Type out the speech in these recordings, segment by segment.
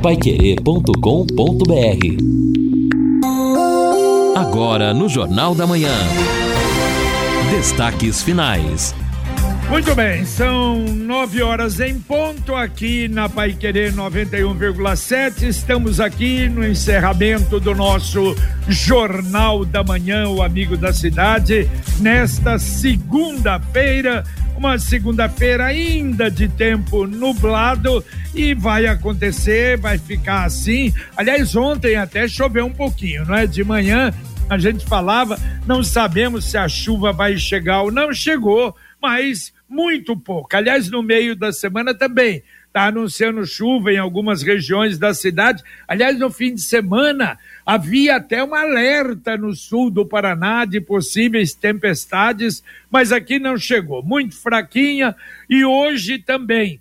paiquerê.com.br Agora no Jornal da Manhã. Destaques finais. Muito bem, são nove horas em ponto aqui na Pai Querer 91,7. Estamos aqui no encerramento do nosso Jornal da Manhã, o Amigo da Cidade, nesta segunda-feira, uma segunda-feira ainda de tempo nublado e vai acontecer, vai ficar assim. Aliás, ontem até choveu um pouquinho, não é? De manhã a gente falava, não sabemos se a chuva vai chegar ou não chegou, mas muito pouco. Aliás, no meio da semana também está anunciando chuva em algumas regiões da cidade. Aliás, no fim de semana havia até um alerta no sul do Paraná de possíveis tempestades, mas aqui não chegou. Muito fraquinha e hoje também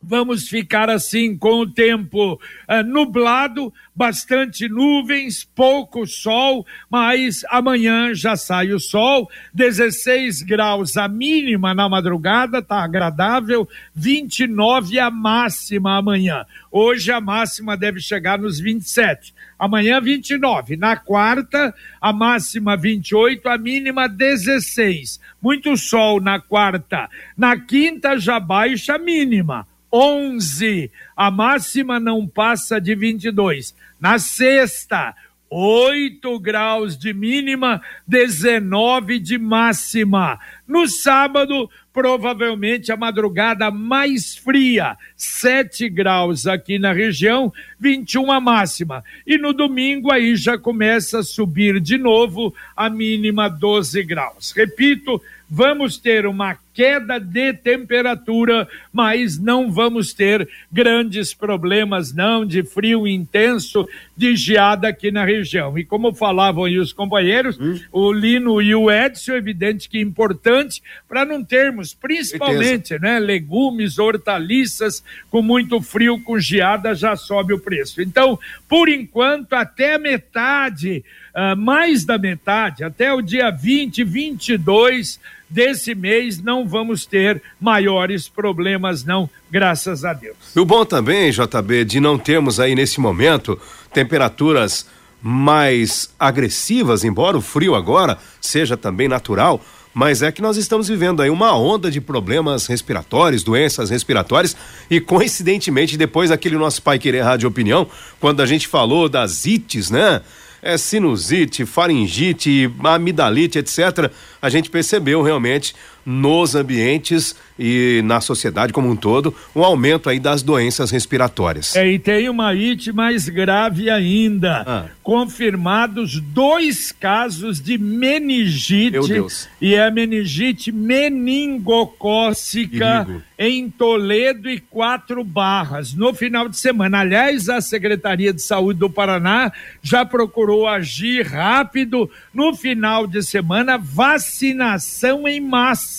Vamos ficar assim com o tempo uh, nublado, bastante nuvens, pouco sol, mas amanhã já sai o sol. 16 graus a mínima na madrugada, tá agradável. 29 a máxima amanhã. Hoje a máxima deve chegar nos 27. Amanhã 29. Na quarta, a máxima 28, a mínima 16. Muito sol na quarta. Na quinta já baixa a mínima 11. A máxima não passa de 22. Na sexta, 8 graus de mínima, 19 de máxima. No sábado, provavelmente a madrugada mais fria, 7 graus aqui na região, 21 a máxima. E no domingo aí já começa a subir de novo a mínima 12 graus. Repito, vamos ter uma queda de temperatura, mas não vamos ter grandes problemas não de frio intenso, de geada aqui na região. E como falavam aí os companheiros, hum. o Lino e o Edson, evidente que é importante para não termos, principalmente, né, legumes, hortaliças com muito frio, com geada já sobe o preço. Então, por enquanto, até a metade, uh, mais da metade, até o dia 20, 22 desse mês não vamos ter maiores problemas não, graças a Deus. E o bom também, JB, de não termos aí nesse momento temperaturas mais agressivas, embora o frio agora seja também natural, mas é que nós estamos vivendo aí uma onda de problemas respiratórios, doenças respiratórias, e coincidentemente, depois daquele nosso Pai Querer Rádio Opinião, quando a gente falou das ites, né? É sinusite, faringite, amidalite, etc a gente percebeu realmente nos ambientes e na sociedade como um todo um aumento aí das doenças respiratórias. É, e tem uma IT mais grave ainda. Ah. Confirmados dois casos de meningite. Meu Deus. E é meningite meningocócica em Toledo e Quatro Barras no final de semana. Aliás, a Secretaria de Saúde do Paraná já procurou agir rápido no final de semana, vacinação em massa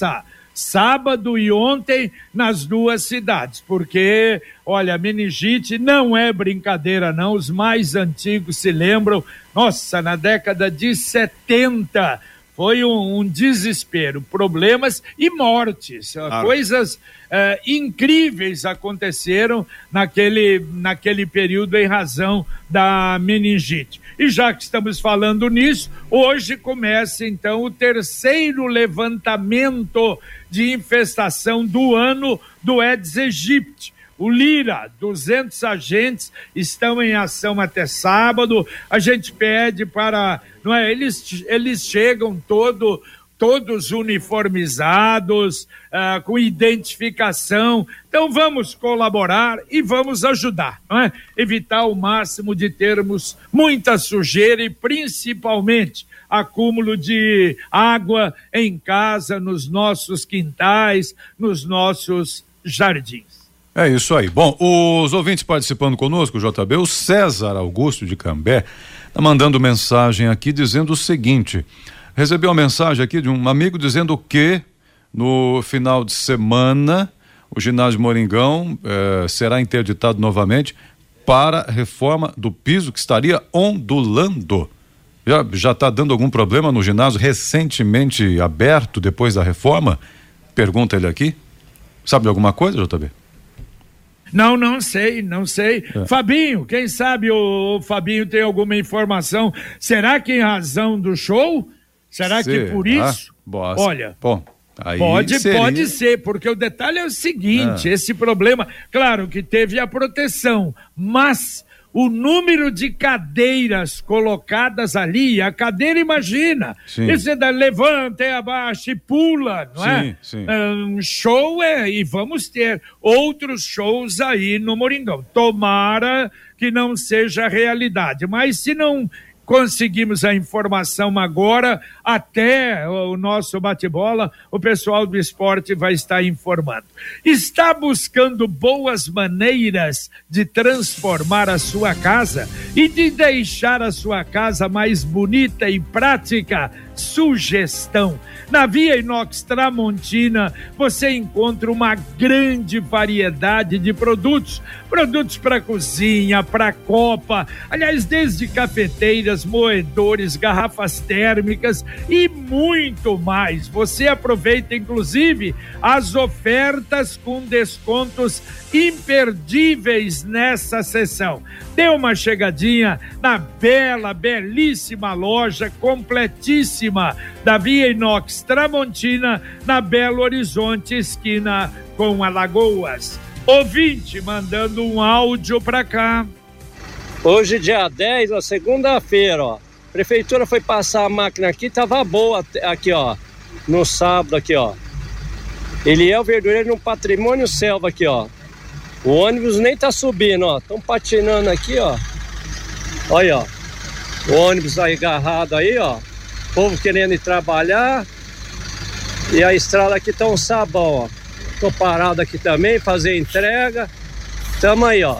sábado e ontem nas duas cidades, porque, olha, meningite não é brincadeira, não. Os mais antigos se lembram, nossa, na década de 70 foi um, um desespero, problemas e mortes, claro. coisas é, incríveis aconteceram naquele, naquele período em razão da meningite. E já que estamos falando nisso, hoje começa então o terceiro levantamento de infestação do ano do Aedes aegypti o Lira, 200 agentes estão em ação até sábado. A gente pede para, não é? Eles eles chegam todo todos uniformizados, uh, com identificação. Então vamos colaborar e vamos ajudar, não é? Evitar o máximo de termos muita sujeira e principalmente acúmulo de água em casa, nos nossos quintais, nos nossos jardins. É isso aí. Bom, os ouvintes participando conosco, JB, o César Augusto de Cambé, está mandando mensagem aqui dizendo o seguinte: recebeu uma mensagem aqui de um amigo dizendo que no final de semana o ginásio Moringão eh, será interditado novamente para reforma do piso que estaria ondulando. Já está dando algum problema no ginásio recentemente aberto depois da reforma? Pergunta ele aqui. Sabe de alguma coisa, JB? Não, não sei, não sei. É. Fabinho, quem sabe o, o, Fabinho tem alguma informação? Será que em razão do show? Será que por isso? Ah, Olha. Bom. Aí pode, seria... pode ser, porque o detalhe é o seguinte: ah. esse problema, claro que teve a proteção, mas o número de cadeiras colocadas ali, a cadeira, imagina, sim. você dá, levanta, é abaixa e pula, não é? sim? Sim. Um show é, e vamos ter outros shows aí no Moringão. Tomara que não seja realidade, mas se não conseguimos a informação agora, até o nosso bate-bola, o pessoal do esporte vai estar informando. Está buscando boas maneiras de transformar a sua casa e de deixar a sua casa mais bonita e prática? Sugestão na Via Inox Tramontina você encontra uma grande variedade de produtos, produtos para cozinha, para copa, aliás, desde cafeteiras, moedores, garrafas térmicas e muito mais. Você aproveita inclusive as ofertas com descontos imperdíveis nessa sessão. Dê uma chegadinha na bela, belíssima loja completíssima da Via Inox Tramontina, na Belo Horizonte, esquina com Alagoas. Ouvinte mandando um áudio para cá. Hoje, dia 10, ó, segunda-feira, ó. Prefeitura foi passar a máquina aqui, tava boa aqui, ó. No sábado aqui, ó. Ele é o verdureiro no patrimônio selva aqui, ó. O ônibus nem tá subindo, ó. Estão patinando aqui, ó. Olha, ó. O ônibus aí agarrado aí, ó. O povo querendo ir trabalhar. E a estrada aqui tá um sabão, ó. Tô parado aqui também, fazer entrega. Tamo aí, ó.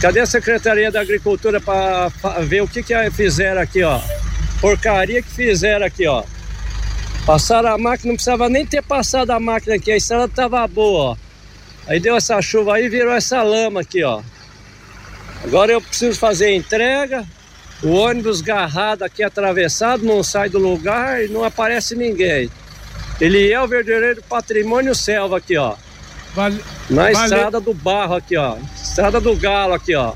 Cadê a Secretaria da Agricultura para ver o que que fizeram aqui, ó? Porcaria que fizeram aqui, ó. Passaram a máquina, não precisava nem ter passado a máquina aqui, a estrada tava boa, ó. Aí deu essa chuva aí, virou essa lama aqui, ó. Agora eu preciso fazer a entrega. O ônibus garrado aqui atravessado, não sai do lugar e não aparece ninguém. Ele é o verdadeiro patrimônio selva aqui, ó. Vale, Na vale... estrada do barro aqui, ó. Estrada do galo aqui, ó.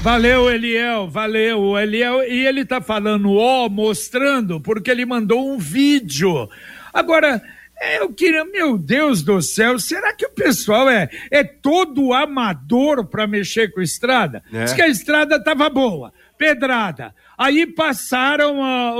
Valeu, Eliel, valeu, Eliel. E ele tá falando ó, mostrando, porque ele mandou um vídeo. Agora, é, eu queria, meu Deus do céu, será que o pessoal é, é todo amador para mexer com estrada? É. Diz que a estrada tava boa, pedrada. Aí passaram a,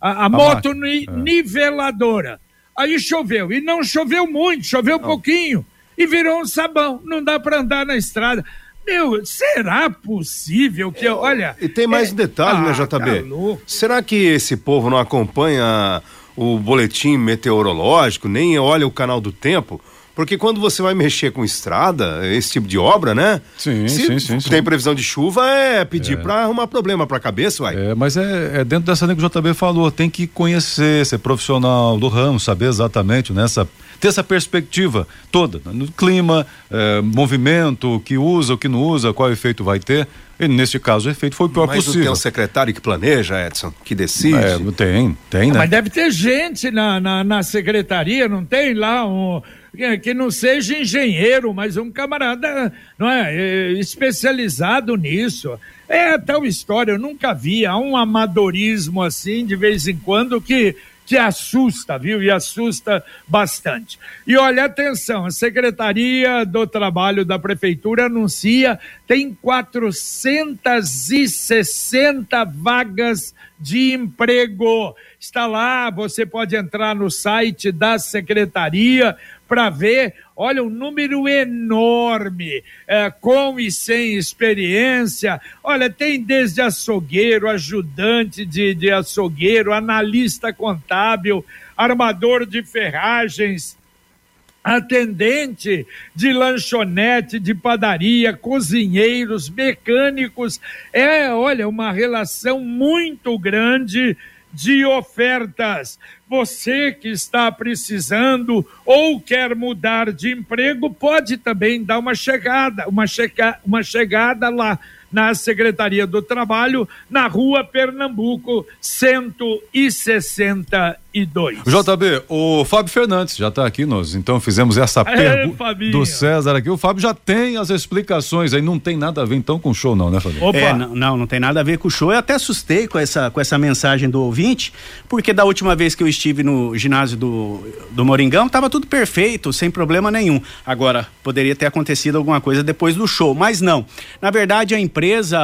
a, a, a moto ni, é. niveladora. Aí choveu, e não choveu muito, choveu não. pouquinho, e virou um sabão. Não dá para andar na estrada. Meu, será possível que eu. Olha. E tem mais é, um detalhe, né, ah, né, JB? Tá será que esse povo não acompanha o boletim meteorológico, nem olha o canal do tempo? Porque quando você vai mexer com estrada, esse tipo de obra, né? Sim, Se sim, sim, sim. Tem previsão de chuva, é pedir é. para arrumar problema para a cabeça, uai. É, mas é, é, dentro dessa linha que o JB falou, tem que conhecer, ser profissional do ramo, saber exatamente nessa ter essa perspectiva toda, né? no clima, é, movimento, o que usa, o que não usa, qual efeito vai ter. E nesse caso o efeito foi o pior mas possível. Mas tem um secretário que planeja, Edson, que decide? É, tem, tem, né? Mas deve ter gente na, na, na secretaria, não tem lá um que não seja engenheiro, mas um camarada não é, especializado nisso. É tal história, eu nunca vi. Há um amadorismo assim, de vez em quando, que que assusta, viu? E assusta bastante. E olha, atenção, a Secretaria do Trabalho da Prefeitura anuncia tem 460 vagas de emprego. Está lá, você pode entrar no site da secretaria para ver, olha, um número enorme, é, com e sem experiência. Olha, tem desde açougueiro, ajudante de, de açougueiro, analista contábil, armador de ferragens, atendente de lanchonete, de padaria, cozinheiros, mecânicos. É, olha, uma relação muito grande de ofertas. Você que está precisando ou quer mudar de emprego, pode também dar uma chegada, uma, chega, uma chegada lá na Secretaria do Trabalho, na rua Pernambuco 161. JB, o Fábio Fernandes já está aqui, nós então fizemos essa pergunta do César aqui. O Fábio já tem as explicações aí, não tem nada a ver então com o show, não, né, Fábio? Opa, É, não, não, não tem nada a ver com o show. Eu até assustei com essa, com essa mensagem do ouvinte, porque da última vez que eu estive no ginásio do, do Moringão, tava tudo perfeito, sem problema nenhum. Agora, poderia ter acontecido alguma coisa depois do show, mas não. Na verdade, a empresa,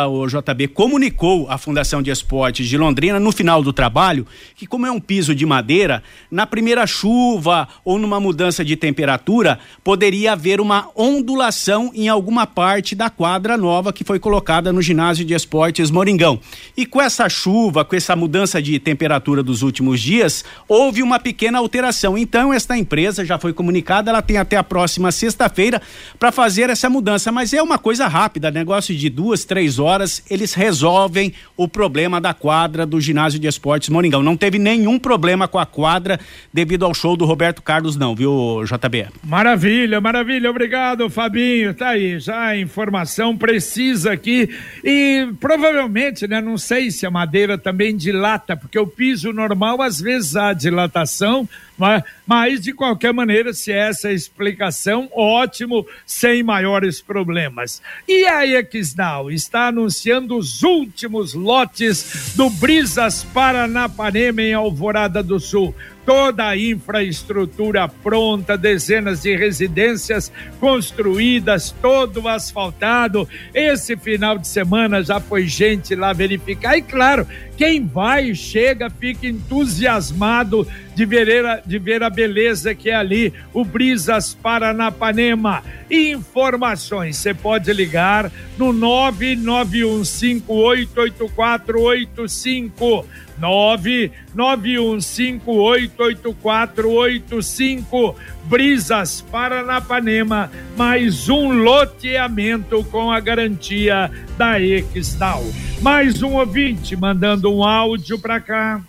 o JB, comunicou à Fundação de Esportes de Londrina, no final do trabalho, que como é um piso de madeira, na primeira chuva ou numa mudança de temperatura, poderia haver uma ondulação em alguma parte da quadra nova que foi colocada no ginásio de esportes Moringão. E com essa chuva, com essa mudança de temperatura dos últimos dias, houve uma pequena alteração. Então, esta empresa já foi comunicada, ela tem até a próxima sexta-feira para fazer essa mudança. Mas é uma coisa rápida, negócio de duas, três horas, eles resolvem o problema da quadra do ginásio de esportes Moringão. Não teve nenhum problema com a quadra devido ao show do Roberto Carlos, não, viu, JB? Maravilha, maravilha, obrigado Fabinho, tá aí, já a informação precisa aqui e provavelmente, né, não sei se a madeira também dilata, porque o piso normal às vezes há dilatação, mas, mas de qualquer maneira, se essa é a explicação, ótimo, sem maiores problemas. E a Exdal está anunciando os últimos lotes do Brisas Paranapanema em Alvorada do Sul toda a infraestrutura pronta, dezenas de residências construídas, todo asfaltado. Esse final de semana já foi gente lá verificar. E claro, quem vai, chega, fica entusiasmado de ver, a, de ver a beleza que é ali, o Brisas Paranapanema. Informações, você pode ligar no 991588485. 991588485 Brisas Paranapanema, mais um loteamento com a garantia da Exdal. Mais um ouvinte mandando um áudio para cá.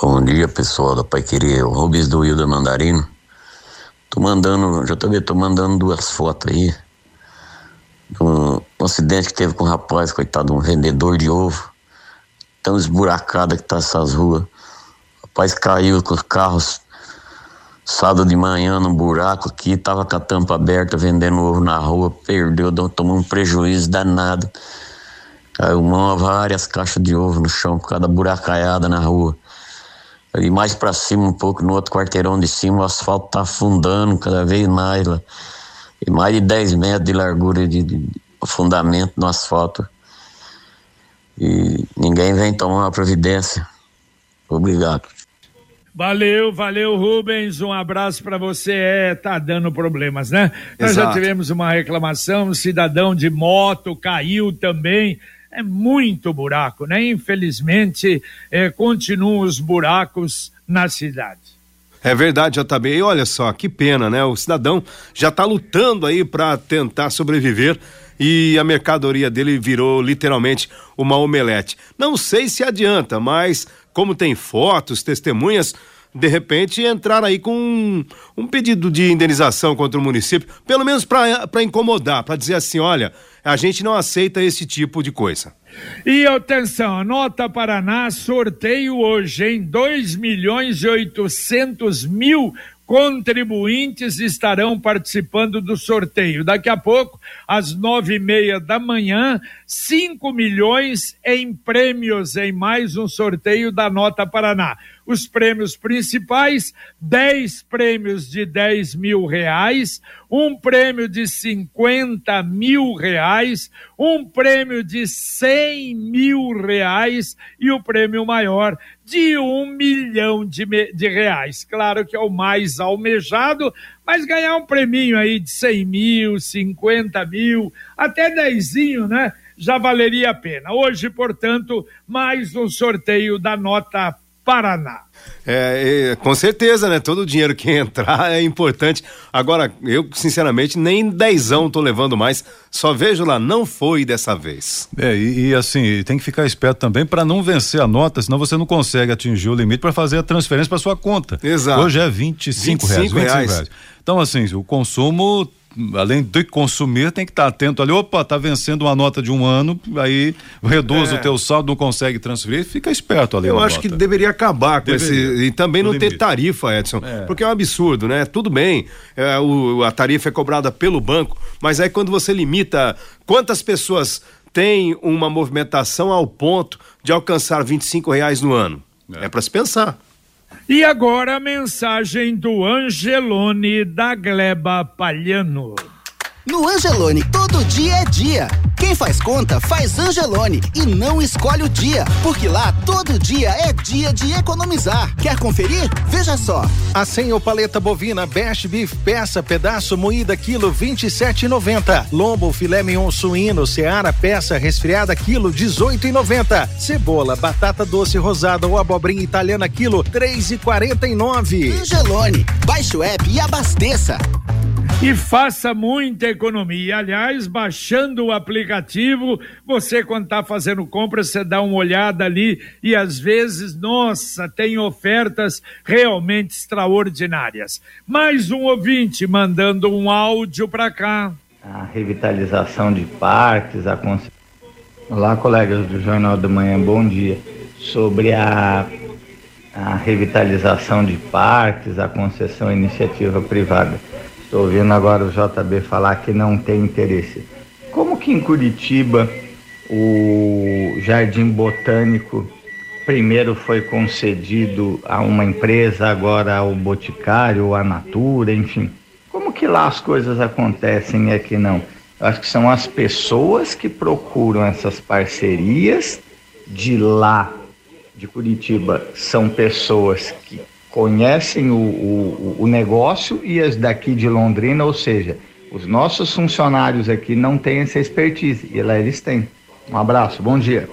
Bom dia, pessoal da Pai Querer, Rubens do Wilda Mandarino. Tô mandando, já vendo, tô mandando duas fotos aí. Um, um acidente que teve com um rapaz, coitado, um vendedor de ovo. Tão esburacada que tá essas ruas. O rapaz caiu com os carros sábado de manhã num buraco aqui, tava com a tampa aberta vendendo ovo na rua, perdeu, tomou um prejuízo danado. Caiu uma, várias caixas de ovo no chão por causa da buracaiada na rua. E mais para cima um pouco, no outro quarteirão de cima, o asfalto tá afundando cada vez mais lá. E mais de 10 metros de largura de, de afundamento no asfalto. E ninguém vem tomar uma providência. Obrigado. Valeu, valeu, Rubens. Um abraço para você. É, tá dando problemas, né? Nós já Exato. tivemos uma reclamação, um cidadão de moto caiu também. É muito buraco, né? Infelizmente, é, continuam os buracos na cidade. É verdade, JB. E olha só, que pena, né? O cidadão já está lutando aí para tentar sobreviver e a mercadoria dele virou literalmente uma omelete. Não sei se adianta, mas como tem fotos, testemunhas, de repente entrar aí com um, um pedido de indenização contra o município, pelo menos para incomodar, para dizer assim, olha, a gente não aceita esse tipo de coisa. E atenção, anota Paraná, sorteio hoje em 2 milhões e 800 mil contribuintes estarão participando do sorteio. Daqui a pouco, às nove e meia da manhã, 5 milhões em prêmios em mais um sorteio da Nota Paraná. Os prêmios principais, 10 prêmios de 10 mil reais, um prêmio de 50 mil reais, um prêmio de 100 mil reais e o prêmio maior de um milhão de, de reais. Claro que é o mais almejado, mas ganhar um prêmio aí de 100 mil, 50 mil, até dezinho, né? Já valeria a pena. Hoje, portanto, mais um sorteio da Nota Paraná. É, é, com certeza, né? Todo o dinheiro que entrar é importante. Agora, eu, sinceramente, nem dezão tô levando mais. Só vejo lá, não foi dessa vez. É, e, e, assim, tem que ficar esperto também para não vencer a nota, senão você não consegue atingir o limite para fazer a transferência para sua conta. Exato. Hoje é 25, 25 reais, 25 reais. reais. Então, assim, o consumo além de consumir, tem que estar atento ali. Opa, tá vencendo uma nota de um ano, aí reduz É. o teu saldo, não consegue transferir, fica esperto ali. Eu acho nota. que deveria acabar com Deveria. esse. E também não ter tarifa, Edson. É. Porque é um absurdo, né? Tudo bem, é, o- a tarifa é cobrada pelo banco, mas aí quando você limita quantas pessoas têm uma movimentação ao ponto de alcançar 25 reais no ano? É, para se pensar. E agora a mensagem do Angelone da Gleba Palhano. No Angelone, todo dia é dia. Quem faz conta, faz Angelone e não escolhe o dia, porque lá todo dia é dia de economizar. Quer conferir? Veja só. A senha ou paleta bovina Best Beef peça pedaço moída quilo 27,90. Lombo filé mignon suíno Seara peça resfriada quilo 18,90. Cebola, batata doce rosada ou abobrinha italiana quilo 3,49. Angelone, baixe o app e abasteça. E faça muita economia. Aliás, baixando o aplicativo, você, quando está fazendo compra, você dá uma olhada ali e às vezes, nossa, tem ofertas realmente extraordinárias. Mais um ouvinte mandando um áudio para cá. a revitalização de parques, a. Olá, colegas do Jornal da Manhã, bom dia. Sobre a, a revitalização de parques, a concessão iniciativa privada. Estou ouvindo agora o JB falar que não tem interesse. Como que em Curitiba o Jardim Botânico primeiro foi concedido a uma empresa, agora ao Boticário, à Natura, enfim. Como que lá as coisas acontecem e aqui não? Eu acho que são as pessoas que procuram essas parcerias de lá, de Curitiba, são pessoas que conhecem o, o, o negócio e as daqui de Londrina, ou seja, os nossos funcionários aqui não têm essa expertise e lá eles têm. Um abraço, bom dia.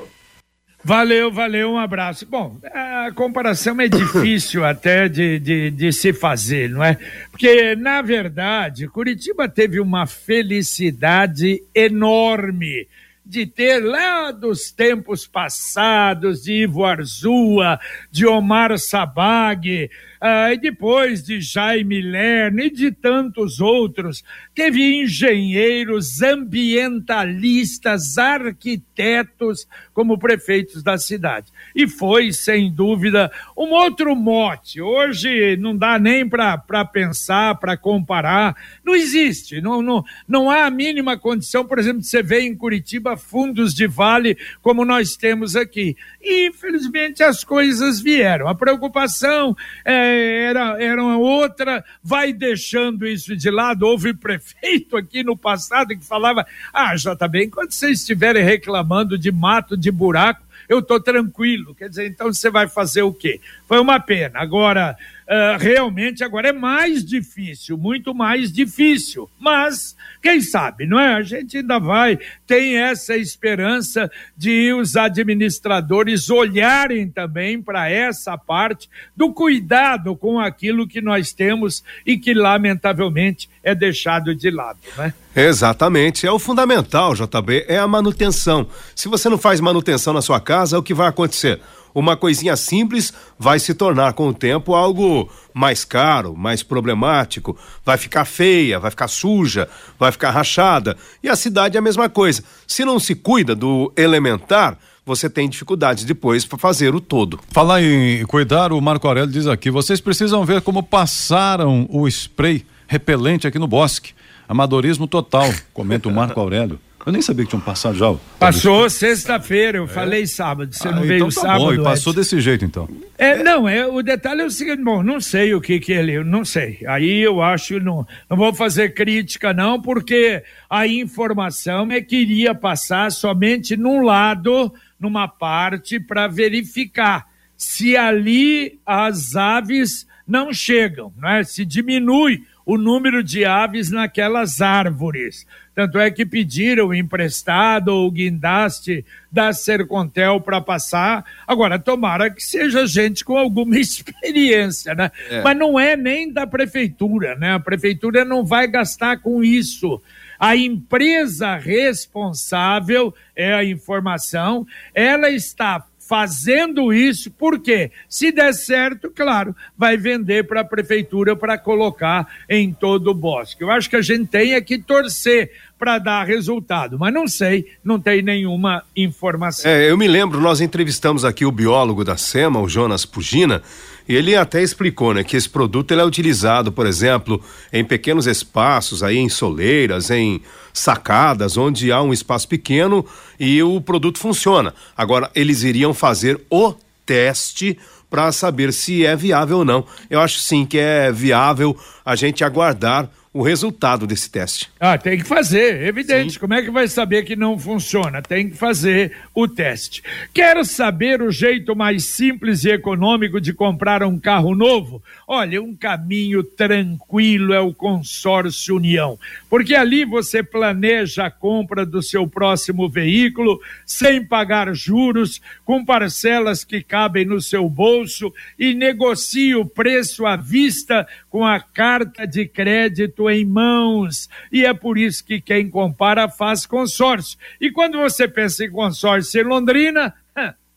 Valeu, valeu, um abraço. Bom, a comparação é difícil até de, de, de se fazer, não é? Porque, na verdade, Curitiba teve uma felicidade enorme de ter lá dos tempos passados, de Ivo Arzua, de Omar Sabag, ah, e depois de Jaime Lerner e de tantos outros. Teve engenheiros, ambientalistas, arquitetos como prefeitos da cidade. E foi, sem dúvida, um outro mote. Hoje não dá nem para pensar, para comparar. Não existe. Não, não, não há a mínima condição, por exemplo, de você ver em Curitiba fundos de vale como nós temos aqui. E, infelizmente, as coisas vieram. A preocupação é, era, era outra, vai deixando isso de lado. Houve prefeito aqui no passado que falava: ah, JB, enquanto vocês estiverem reclamando de mato, de buraco, eu estou tranquilo. Quer dizer, então você vai fazer o quê? Foi uma pena. Agora, uh, realmente, agora é mais difícil, muito mais difícil. Mas, quem sabe, não é? A gente ainda vai, tem essa esperança de os administradores olharem também para essa parte do cuidado com aquilo que nós temos e que, lamentavelmente, é deixado de lado, né? Exatamente, é o fundamental, JB, é a manutenção. Se você não faz manutenção na sua casa, o que vai acontecer? Uma coisinha simples vai se tornar com o tempo algo mais caro, mais problemático, vai ficar feia, vai ficar suja, vai ficar rachada. E a cidade é a mesma coisa. Se não se cuida do elementar, você tem dificuldades depois para fazer o todo. Falar em cuidar, o Marco Aurélio diz aqui: vocês precisam ver como passaram o spray repelente aqui no bosque. Amadorismo total, comenta o Marco Aurélio. Eu nem sabia que tinham passado já. Passou sexta-feira, eu falei sábado, você não Ah, veio então tá sábado. bom, e passou Edson. desse jeito então. É, não, é, o detalhe é o seguinte, bom, não sei o que que ele, não sei. Aí eu acho, não, não vou fazer crítica não, porque a informação é que iria passar somente num lado, numa parte, para verificar se ali as aves não chegam, né? se diminui o número de aves naquelas árvores. Tanto é que pediram emprestado ou guindaste da Sercontel para passar. Agora, tomara que seja gente com alguma experiência, né? É. Mas não é nem da prefeitura, né? A prefeitura não vai gastar com isso. A empresa responsável é a informação, ela está fazendo isso, porque se der certo, claro, vai vender para a prefeitura para colocar em todo o bosque. Eu acho que a gente tem é que torcer para dar resultado, mas não sei, não tem nenhuma informação. É, eu me lembro, nós entrevistamos aqui o biólogo da SEMA, o Jonas Pugina, e ele até explicou, né, que esse produto ele é utilizado, por exemplo, em pequenos espaços, aí em soleiras, em sacadas, onde há um espaço pequeno e o produto funciona. Agora, eles iriam fazer o teste para saber se é viável ou não. Eu acho sim que é viável a gente aguardar o resultado desse teste. Ah, tem que fazer, evidente. Sim. Como é que vai saber que não funciona? Tem que fazer o teste. Quero saber o jeito mais simples e econômico de comprar um carro novo? Olha, um caminho tranquilo é o Consórcio União, porque ali você planeja a compra do seu próximo veículo sem pagar juros, com parcelas que cabem no seu bolso e negocia o preço à vista com a carta de crédito em mãos. E é por isso que quem compara faz consórcio. E quando você pensa em consórcio em Londrina,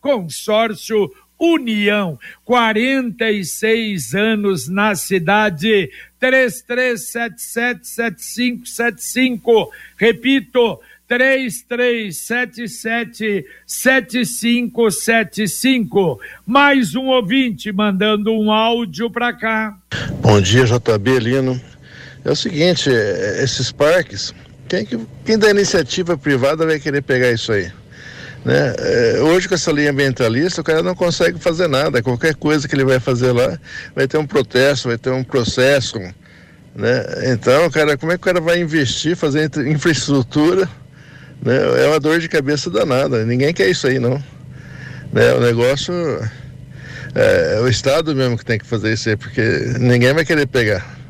consórcio União, 46 anos na cidade, 33777575. Repito, 33777575. Mais um ouvinte mandando um áudio para cá. Bom dia, JB Lino. É o seguinte, é, esses parques, quem, quem da iniciativa privada vai querer pegar isso aí? Né? É, hoje com essa linha ambientalista o cara não consegue fazer nada, qualquer coisa que ele vai fazer lá vai ter um protesto, vai ter um processo, né? Então, cara, como é que o cara vai investir, fazer infraestrutura né? É uma dor de cabeça danada. Ninguém quer isso aí, não. Né? O negócio é, é o Estado mesmo que tem que fazer isso aí, porque ninguém vai querer pegar.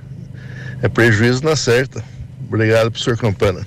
É prejuízo na certa. Obrigado, professor Campana.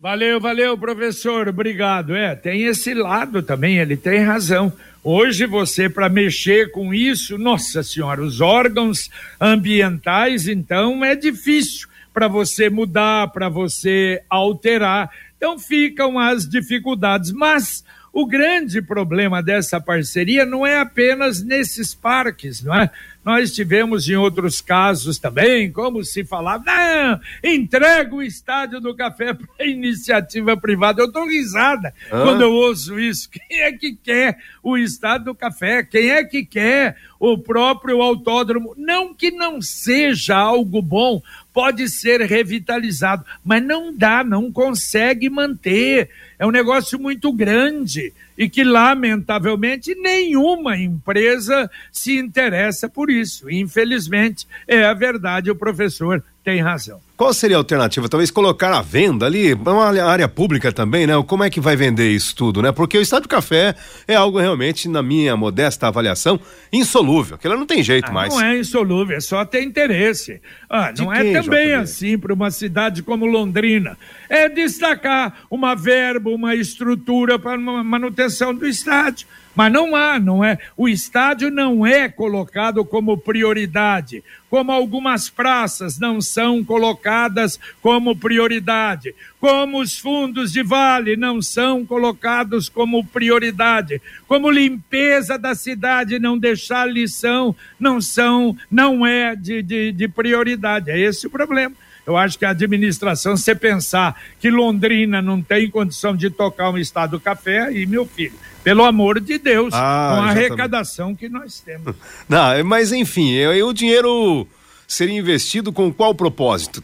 Valeu, valeu, professor. Obrigado. É, tem esse lado também, ele tem razão. Hoje você, para mexer com isso, nossa senhora, os órgãos ambientais, então, é difícil para você mudar, para você alterar. Então ficam as dificuldades. Mas o grande problema dessa parceria não é apenas nesses parques, não é? Nós tivemos em outros casos também, como se falava, não, entrega o estádio do café para iniciativa privada. Eu dou risada ah. quando eu ouço isso. Quem é que quer o estádio do café? Quem é que quer o próprio autódromo? Não que não seja algo bom, pode ser revitalizado, mas não dá, não consegue manter. É um negócio muito grande e que, lamentavelmente, nenhuma empresa se interessa por isso. Infelizmente, é a verdade, o professor tem razão. Qual seria a alternativa? Talvez colocar à venda ali, uma área pública também, né? Como é que vai vender isso tudo, né? Porque o Estádio Café é algo realmente, na minha modesta avaliação, insolúvel. Aquilo não tem jeito ah, mais. Não é insolúvel, é só ter interesse. Ah, não é também assim para uma cidade como Londrina. É destacar uma verba, uma estrutura para manutenção do estádio. Mas não há, não é? O estádio não é colocado como prioridade, como algumas praças não são colocadas como prioridade, como os fundos de vale não são colocados como prioridade, como limpeza da cidade não deixar lição não são, não é de, de, de prioridade. É esse o problema. Eu acho que a administração, se pensar que Londrina não tem condição de tocar um estado café, e meu filho, pelo amor de Deus, ah, com a arrecadação que nós temos. Não, mas enfim, o dinheiro seria investido com qual propósito?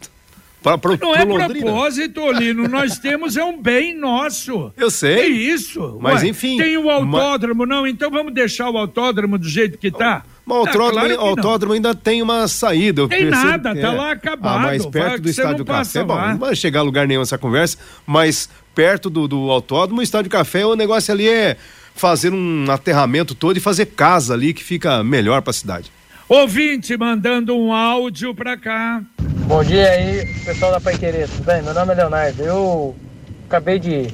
Pra, pra, não é propósito, Lino. Nós temos é um bem nosso. Eu sei. É isso. Mas Ué, enfim. Tem o autódromo, mas... não? Então vamos deixar o autódromo do jeito que tá? Mas o autódromo, ah, claro autódromo ainda tem uma saída. Tem nada, tá é. lá acabado. Ah, mas perto do Estádio Café, bom, não vai chegar a lugar nenhum essa conversa, mas perto do, do autódromo, o Estádio Café, o negócio ali é fazer um aterramento todo e fazer casa ali que fica melhor para a cidade. Ouvinte mandando um áudio para cá. Bom dia aí, pessoal da Pai Querer, tudo bem? Meu nome é Leonardo. Eu acabei de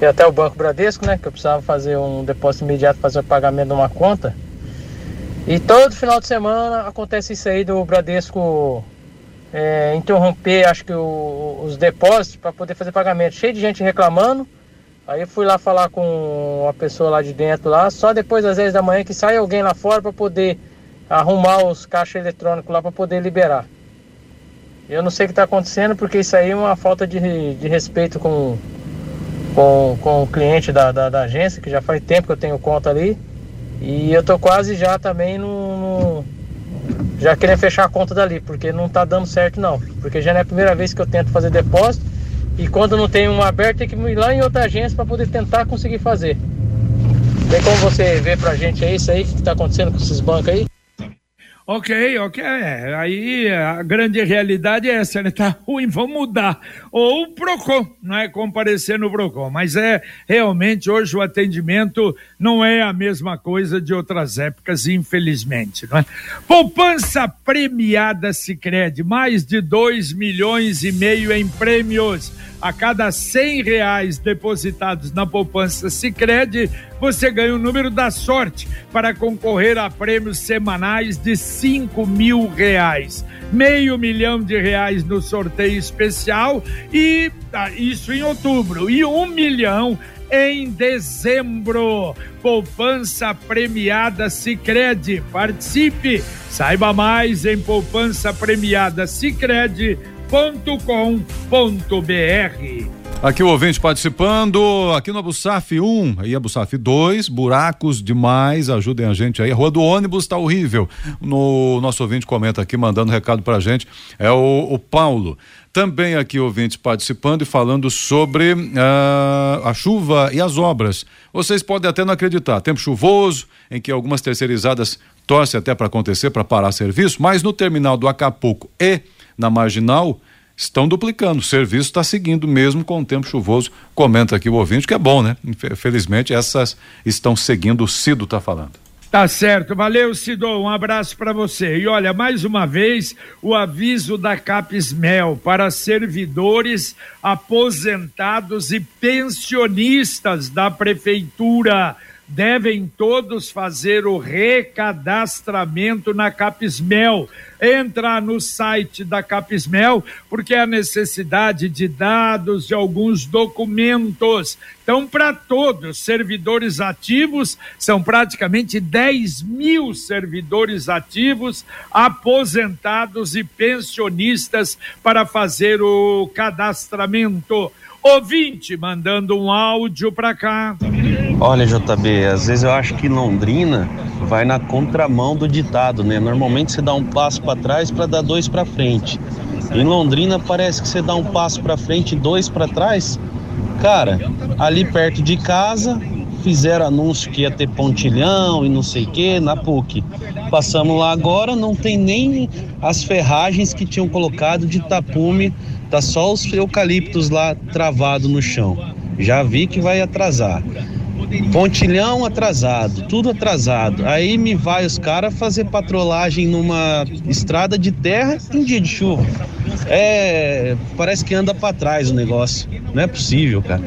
ir até o Banco Bradesco, né? Que eu precisava fazer um depósito imediato, fazer o pagamento de uma conta. E todo final de semana acontece isso aí do Bradesco é, interromper, acho que o, os depósitos para poder fazer pagamento. Cheio de gente reclamando Aí fui lá falar com uma pessoa lá de dentro lá, só depois das 10 da manhã que sai alguém lá fora para poder arrumar os caixas eletrônicos lá para poder liberar. Eu não sei o que está acontecendo porque isso aí é uma falta de, de respeito com, com, com o cliente da, da, da agência, que já faz tempo que eu tenho conta ali. E eu tô quase já também no, no já querendo fechar a conta dali, porque não tá dando certo não. Porque já não é a primeira vez que eu tento fazer depósito e quando não tem uma aberta tem que ir lá em outra agência para poder tentar conseguir fazer. Tem como você ver pra gente aí isso aí que tá acontecendo com esses bancos aí? Ok, ok. É, aí a grande realidade é essa, né? Tá ruim, vamos mudar. Ou o PROCON, não é comparecer no PROCON. Mas é realmente hoje o atendimento não é a mesma coisa de outras épocas, infelizmente. Não é? Poupança premiada Sicredi mais de 2 milhões e meio em prêmios. A cada 100 reais depositados na poupança Sicredi, você ganha o número da sorte para concorrer a prêmios semanais de 5 mil reais. Meio milhão de reais no sorteio especial e ah, isso em outubro. E um milhão em dezembro. Poupança premiada Sicredi. Participe. Saiba mais em poupança premiada Sicredi.com.br. Aqui o ouvinte participando, aqui no Abusaf 1 aí Abusaf 2, buracos demais, ajudem a gente aí. A rua do ônibus tá horrível. No nosso ouvinte comenta aqui, mandando recado pra gente, é o, o Paulo. Também aqui ouvintes participando e falando sobre uh, a chuva e as obras. Vocês podem até não acreditar, tempo chuvoso, em que algumas terceirizadas torcem até para acontecer, para parar serviço, mas no terminal do Acapulco e na Marginal, estão duplicando. O serviço está seguindo mesmo com o tempo chuvoso. Comenta aqui o ouvinte, que é bom, né? Felizmente essas estão seguindo, o Cido está falando. Tá certo, valeu Cido, um abraço para você. E olha, mais uma vez, o aviso da Capismel para servidores, aposentados e pensionistas da prefeitura devem todos fazer o recadastramento na Capismel. Entra no site da Capismel, porque a necessidade de dados, de alguns documentos. Então, para todos, servidores ativos, são praticamente 10 mil servidores ativos, aposentados e pensionistas para fazer o cadastramento. Ouvinte mandando um áudio para cá. Olha, JB, às vezes eu acho que Londrina vai na contramão do ditado, né? Normalmente você dá um passo para trás para dar dois para frente. Em Londrina parece que você dá um passo para frente e dois para trás. Cara, ali perto de casa fizeram anúncio que ia ter pontilhão e não sei o que na PUC. Passamos lá agora, não tem nem as ferragens que tinham colocado de tapume Tá só os eucaliptos lá travado no chão. Já vi que vai atrasar. Pontilhão atrasado, tudo atrasado. Aí me vai os caras fazer patrolagem numa estrada de terra em dia de chuva. É, parece que anda para trás o negócio. Não é possível, cara.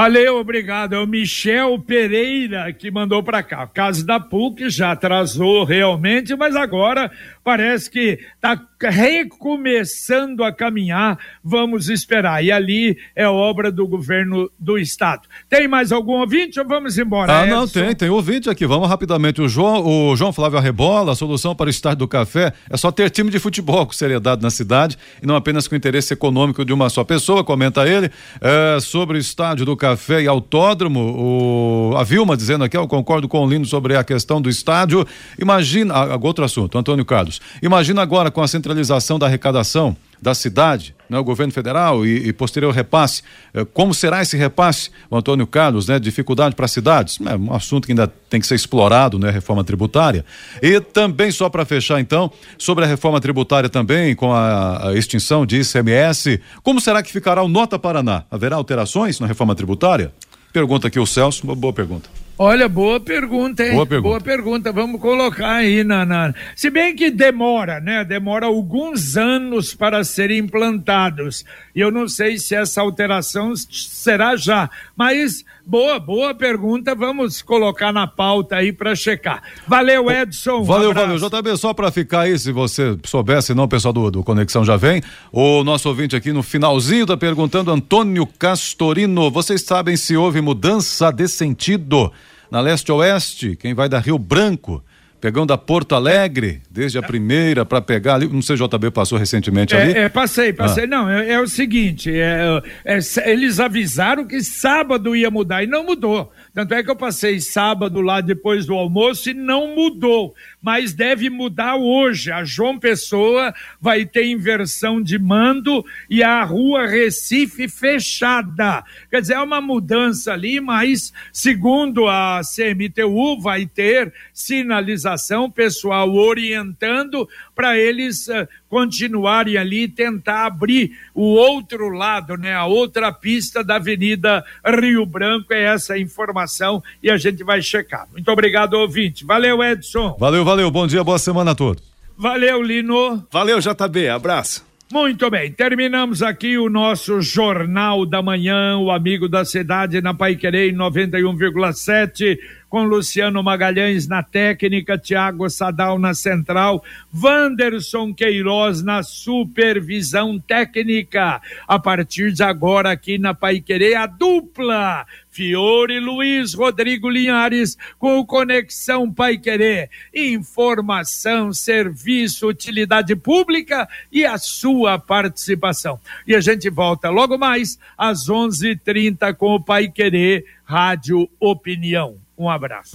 Valeu, obrigado. É o Michel Pereira que mandou para cá. O caso da PUC já atrasou realmente, mas agora parece que está recomeçando a caminhar. Vamos esperar. E ali é obra do governo do estado. Tem mais algum ouvinte ou vamos embora? Ah, não, tem, tem ouvinte aqui. Vamos rapidamente. O João, o João Flávio Arrebola, a solução para o estádio do café é só ter time de futebol com seriedade na cidade e não apenas com interesse econômico de uma só pessoa, comenta ele. É, sobre o estádio do café e autódromo, o, a Vilma dizendo aqui, eu concordo com o Lino sobre a questão do estádio. Imagina, ah, outro assunto, Antônio Carlos. Imagina agora com a centralização da arrecadação da cidade, né, o governo federal e, e, posterior repasse. Eh, como será esse repasse, o Antônio Carlos, né? Dificuldade para cidades? É um assunto que ainda tem que ser explorado, né? Reforma tributária. E também, só para fechar então, sobre a reforma tributária também, com a, a, extinção de ICMS, como será que ficará o Nota Paraná? Haverá alterações na reforma tributária? Pergunta aqui o Celso, uma boa pergunta. Olha, boa pergunta, hein? Boa pergunta. Boa pergunta. Vamos colocar aí na, na, Se bem que demora, né? Demora alguns anos para serem implantados. E eu não sei se essa alteração será já. Mas boa, boa pergunta. Vamos colocar na pauta aí para checar. Valeu, Edson. Valeu, um valeu. JB, só para ficar aí, se você soubesse, não, pessoal do, do Conexão já vem. O nosso ouvinte aqui no finalzinho tá perguntando, Antônio Castorino, vocês sabem se houve mudança de sentido na leste-oeste? Quem vai da Rio Branco? Pegando a Porto Alegre, desde a primeira para pegar ali, não sei, JB passou recentemente ali. É, é passei, passei. Ah. Não, é, é, o seguinte, é, é, eles avisaram que sábado ia mudar e não mudou. Tanto é que eu passei sábado lá depois do almoço e não mudou, mas deve mudar hoje. A João Pessoa vai ter inversão de mando e a rua Recife fechada. Quer dizer, é uma mudança ali, mas segundo a CMTU vai ter sinalização pessoal orientando para eles uh, continuarem ali e tentar abrir o outro lado, né, a outra pista da Avenida Rio Branco. É essa a informação e a gente vai checar. Muito obrigado, ouvinte. Valeu, Edson. Valeu, valeu. Bom dia, boa semana a todos. Valeu, Lino. Valeu, JB. Abraço. Muito bem, terminamos aqui o nosso Jornal da Manhã, o amigo da cidade na Paiquerê 91,7 com Luciano Magalhães na técnica, Tiago Sadal na central, Wanderson Queiroz na supervisão técnica. A partir de agora, aqui na Paiquerê, a dupla Fiore Luiz Rodrigo Linhares com o Conexão Pai Querer. Informação, serviço, utilidade pública e a sua participação. E a gente volta logo mais às 11:30 com o Pai Rádio Opinião. Um abraço.